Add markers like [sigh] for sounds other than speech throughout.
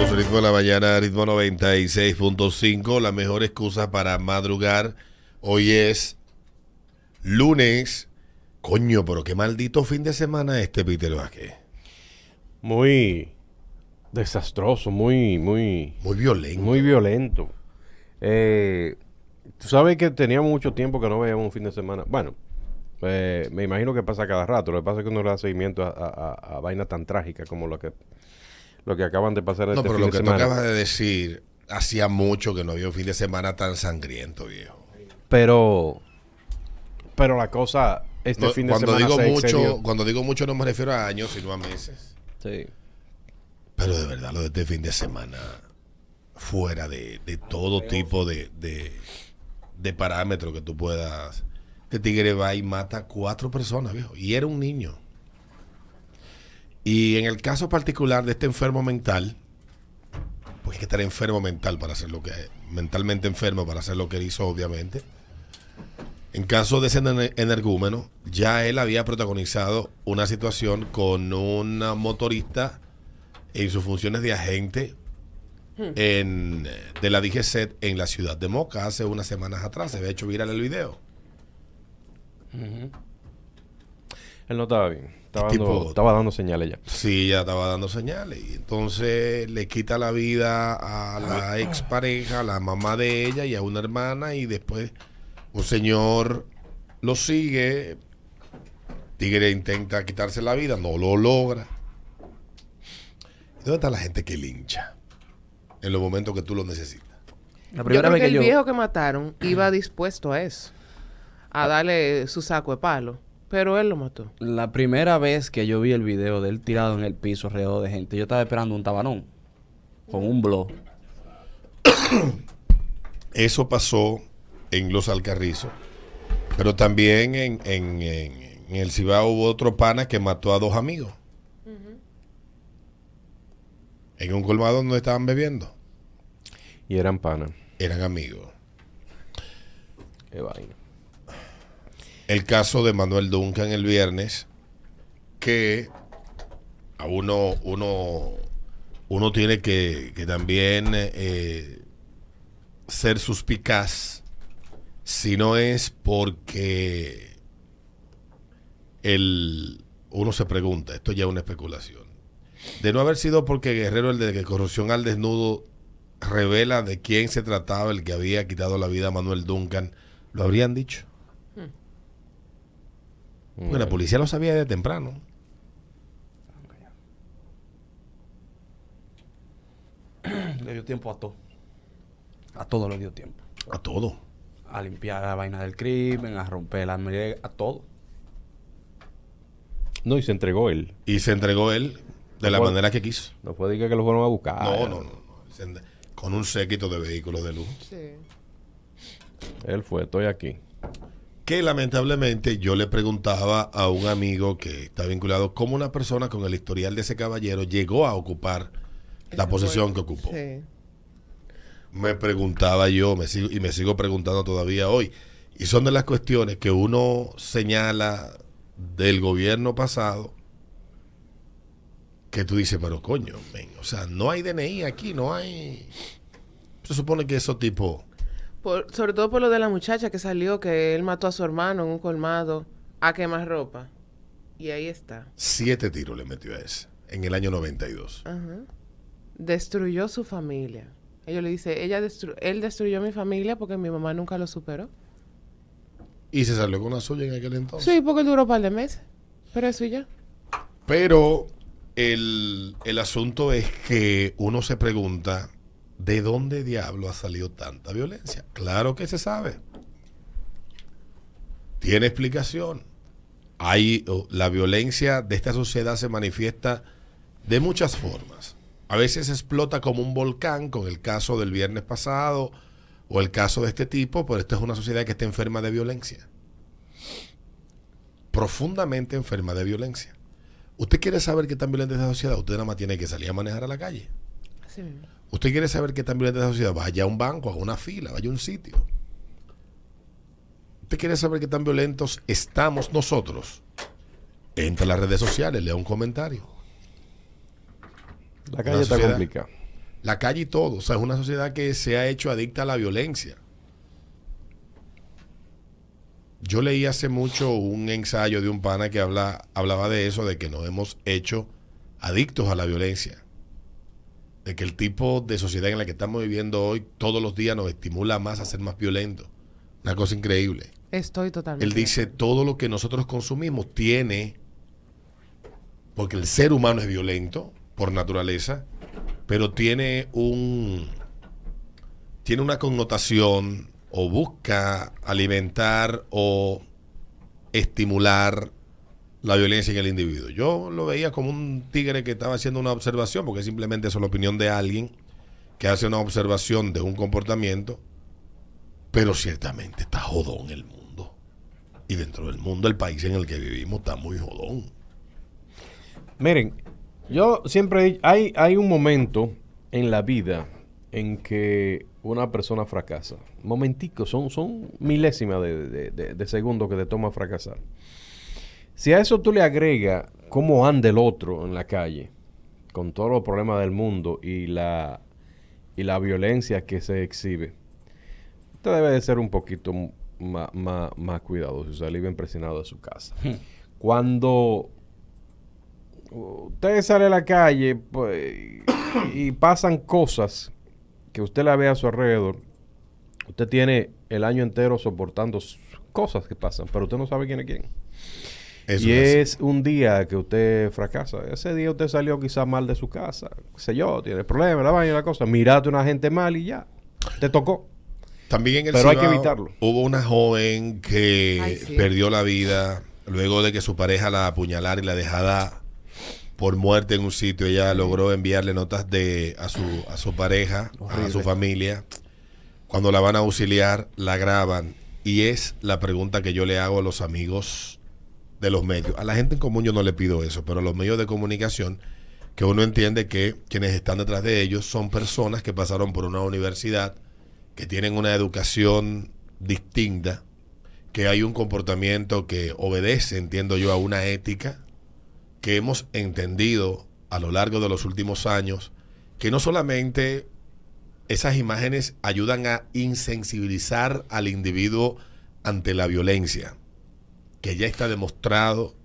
Somos Ritmo de la Mañana, Ritmo 96.5. La mejor excusa para madrugar. Hoy es lunes. Coño, pero qué maldito fin de semana este, Peter Vázquez. Muy desastroso, muy, muy, Muy violento. muy violento. Eh, Tú sabes que teníamos mucho tiempo que no veíamos un fin de semana. Bueno, eh, me imagino que pasa cada rato. Lo que pasa es que uno le da seguimiento a, a- a- a vainas tan trágicas como lo que, lo que acaban de pasar no, este pero fin lo de que tú acabas de decir, hacía mucho que no había un fin de semana tan sangriento, viejo. Pero, pero la cosa, este No, fin de cuando semana digo se mucho, excedió. cuando digo mucho no me refiero a años, sino a meses. Sí. Pero de verdad, lo de este fin de semana, fuera de, de todo tipo de, de, de parámetros que tú puedas. Este tigre va y mata a cuatro personas, viejo. Y era un niño. Y en el caso particular de este enfermo mental, pues hay que estar enfermo mental para hacer lo que. mentalmente enfermo para hacer lo que él hizo, obviamente. En caso de ese ener- energúmeno, ya él había protagonizado una situación con una motorista en sus funciones de agente en, eh, de la DGCET en la ciudad de Moca hace unas semanas atrás. Se había hecho viral el video. Él no estaba bien. Estaba, tipo- dando, estaba dando señales ya. Sí, ya estaba dando señales. Y entonces le quita la vida a la expareja, a la mamá de ella y a una hermana. Y después un señor lo sigue. Tigre intenta quitarse la vida, no lo logra. ¿Y ¿Dónde está la gente que lincha? En los momentos que tú lo necesitas. La Yo primera creo vez que que el yo... viejo que mataron iba dispuesto a eso. A darle su saco de palo. Pero él lo mató. La primera vez que yo vi el video de él tirado en el piso alrededor de gente, yo estaba esperando un tabanón. Con un blog. [coughs] Eso pasó en Los Alcarrizos. Pero también en, en- en- en el Cibao hubo otro pana que mató a dos amigos. En un colmado donde estaban bebiendo. Y eran panas. Eran amigos. Qué vaina. El caso de Manuel Duncan el viernes, que a uno, uno, uno tiene que, también eh, ser suspicaz, si no es porque el, uno se pregunta, esto ya es una especulación, de no haber sido porque Guerrero, el de que corrupción al desnudo, revela de quién se trataba el que había quitado la vida a Manuel Duncan, lo habrían dicho. Porque la policía lo sabía de temprano. [clears throat] Le dio tiempo a todo. A todo le dio tiempo. A todo. A limpiar la vaina del crimen, a romper la media, a todo. No, y se entregó él. Y se entregó él de la manera que quiso. No fue decir que lo fueron a buscar. no, no, no, Con un séquito de vehículos de lujo. Sí. Él fue, estoy aquí. Que lamentablemente yo le preguntaba a un amigo que está vinculado cómo una persona con el historial de ese caballero llegó a ocupar la posición que ocupó. Sí. Me preguntaba yo me sigo, y me sigo preguntando todavía hoy. Y son de las cuestiones que uno señala del gobierno pasado que tú dices, pero coño, men, o sea, no hay DNI aquí, no hay... Se supone que esos tipos... Por- sobre todo por lo de la muchacha que salió, que él mató a su hermano en un colmado a quemar ropa. Y ahí está. Siete tiros le metió a ese en el año 92. Ajá. Destruyó su familia. Ella le dice, ella destru- él destruyó mi familia porque mi mamá nunca lo superó. Y se salió con la suya en aquel entonces. Sí, porque él duró un par de meses. Pero eso y ya. Pero el, el asunto es que uno se pregunta, ¿de dónde diablo ha salido tanta violencia? Claro que se sabe. Tiene explicación. Hay, la violencia de esta sociedad se manifiesta de muchas formas. A veces explota como un volcán, con el caso del viernes pasado o el caso de este tipo, pero esta es una sociedad que está enferma de violencia. Profundamente enferma de violencia. ¿Usted quiere saber qué tan violenta es la sociedad? Usted nada más tiene que salir a manejar a la calle. Mismo. ¿Usted quiere saber qué tan violenta es la sociedad? Vaya a un banco, a una fila, vaya a un sitio. ¿Usted quiere saber qué tan violentos estamos nosotros? Entra a las redes sociales, lea un comentario. La calle Una está sociedad- complicada. la calle y todo. O sea, es una sociedad que se ha hecho adicta a la violencia. Yo leí hace mucho un ensayo de un pana que habla, hablaba de eso, de que nos hemos hecho adictos a la violencia. De que el tipo de sociedad en la que estamos viviendo hoy todos los días nos estimula más a ser más violentos. Una cosa increíble. Estoy totalmente. Él dice, todo lo que nosotros consumimos tiene, porque el ser humano es violento por naturaleza, pero tiene un, tiene una connotación o busca alimentar o estimular la violencia en el individuo. Yo lo veía como un tigre que estaba haciendo una observación, porque simplemente es la opinión de alguien que hace una observación de un comportamiento, pero ciertamente está jodón el mundo. Y dentro del mundo, el país en el que vivimos está muy jodón. Miren, yo siempre hay, hay un momento en la vida en que una persona fracasa. Momentico, son, son milésimas de, de, que te toma fracasar. Si a eso tú le agregas cómo anda el otro en la calle, con todos los problemas del mundo y la, y la violencia que se exhibe, usted debe de ser un poquito más, más, más cuidadoso salir bien presionado de su casa. Cuando usted sale a la calle pues, y pasan cosas que usted la ve a su alrededor, usted tiene el año entero soportando cosas que pasan, pero usted no sabe quién es quién. Eso y es un día que usted fracasa. Ese día usted salió quizás mal de su casa, qué sé yo, tiene problemas, la vaina y la cosa. Mirate a una gente mal y ya, te tocó. También en el Pero hay que evitarlo. Hubo una joven que Ay, sí. perdió la vida luego de que su pareja la apuñalara y la dejara por muerte en un sitio. Ella logró enviarle notas de a su a su pareja, a su familia. Cuando la van a auxiliar, la graban y es la pregunta que yo le hago a los amigos de los medios. A la gente en común yo no le pido eso, pero a los medios de comunicación que uno entiende que quienes están detrás de ellos son personas que pasaron por una universidad, que tienen una educación distinta, que hay un comportamiento que obedece, entiendo yo, a una ética que hemos entendido a lo largo de los últimos años, que no solamente esas imágenes ayudan a insensibilizar al individuo ante la violencia, que ya está demostrado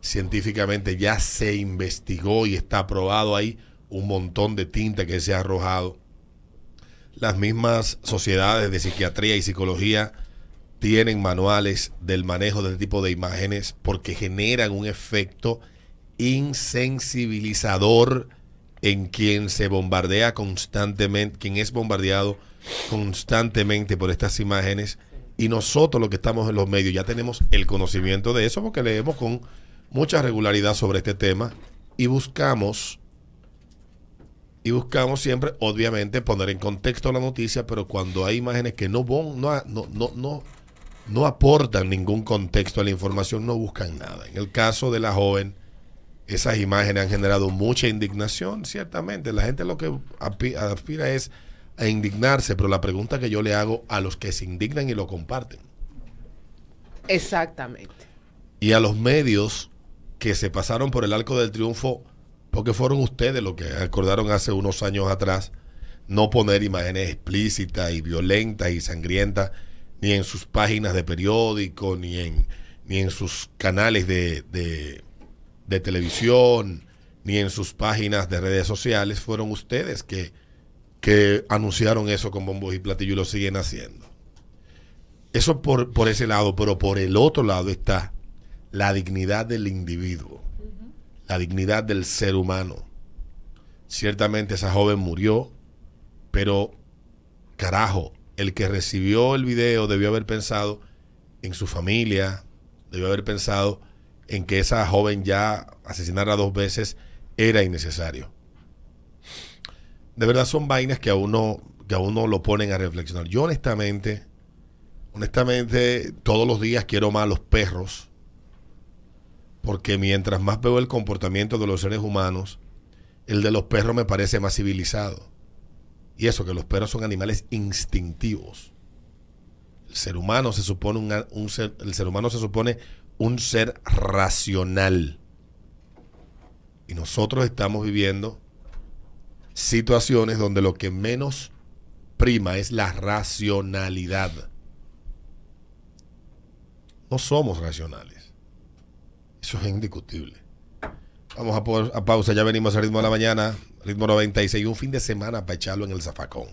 científicamente, ya se investigó y está probado ahí un montón de tinta que se ha arrojado. Las mismas sociedades de psiquiatría y psicología tienen manuales del manejo de este tipo de imágenes porque generan un efecto insensibilizador en quien se bombardea constantemente, quien es bombardeado constantemente por estas imágenes. Y nosotros los que estamos en los medios ya tenemos el conocimiento de eso porque leemos con mucha regularidad sobre este tema y buscamos y buscamos siempre, obviamente, poner en contexto la noticia, pero cuando hay imágenes que no, no, no, no, no, no aportan ningún contexto a la información, no buscan nada. En el caso de la joven, esas imágenes han generado mucha indignación, ciertamente. La gente lo que aspira es a indignarse, pero la pregunta que yo le hago a los que se indignan y lo comparten, Exactamente. y a los medios que se pasaron por el arco del triunfo, porque fueron ustedes los que acordaron hace unos años atrás no poner imágenes explícitas y violentas y sangrientas ni en sus páginas de periódico, ni en, ni en sus canales de, de, de televisión, ni en sus páginas de redes sociales, fueron ustedes que, que anunciaron eso con bombos y platillos y lo siguen haciendo. Eso por, por ese lado, pero por el otro lado está la dignidad del individuo, la dignidad del ser humano. Ciertamente esa joven murió, pero carajo, el que recibió el video debió haber pensado en su familia, debió haber pensado en que esa joven ya asesinara dos veces era innecesario. De verdad son vainas que a uno, que a uno lo ponen a reflexionar. Yo honestamente, honestamente, todos los días quiero más a los perros, porque mientras más veo el comportamiento de los seres humanos, el de los perros me parece más civilizado. Y eso, que los perros son animales instintivos. El ser humano se supone un, el ser humano se supone un ser racional. Y nosotros estamos viviendo situaciones donde lo que menos prima es la racionalidad. No somos racionales. Eso es indiscutible. Vamos a, pausa, ya venimos a ritmo de la mañana, ritmo 96, un fin de semana para echarlo en el zafacón.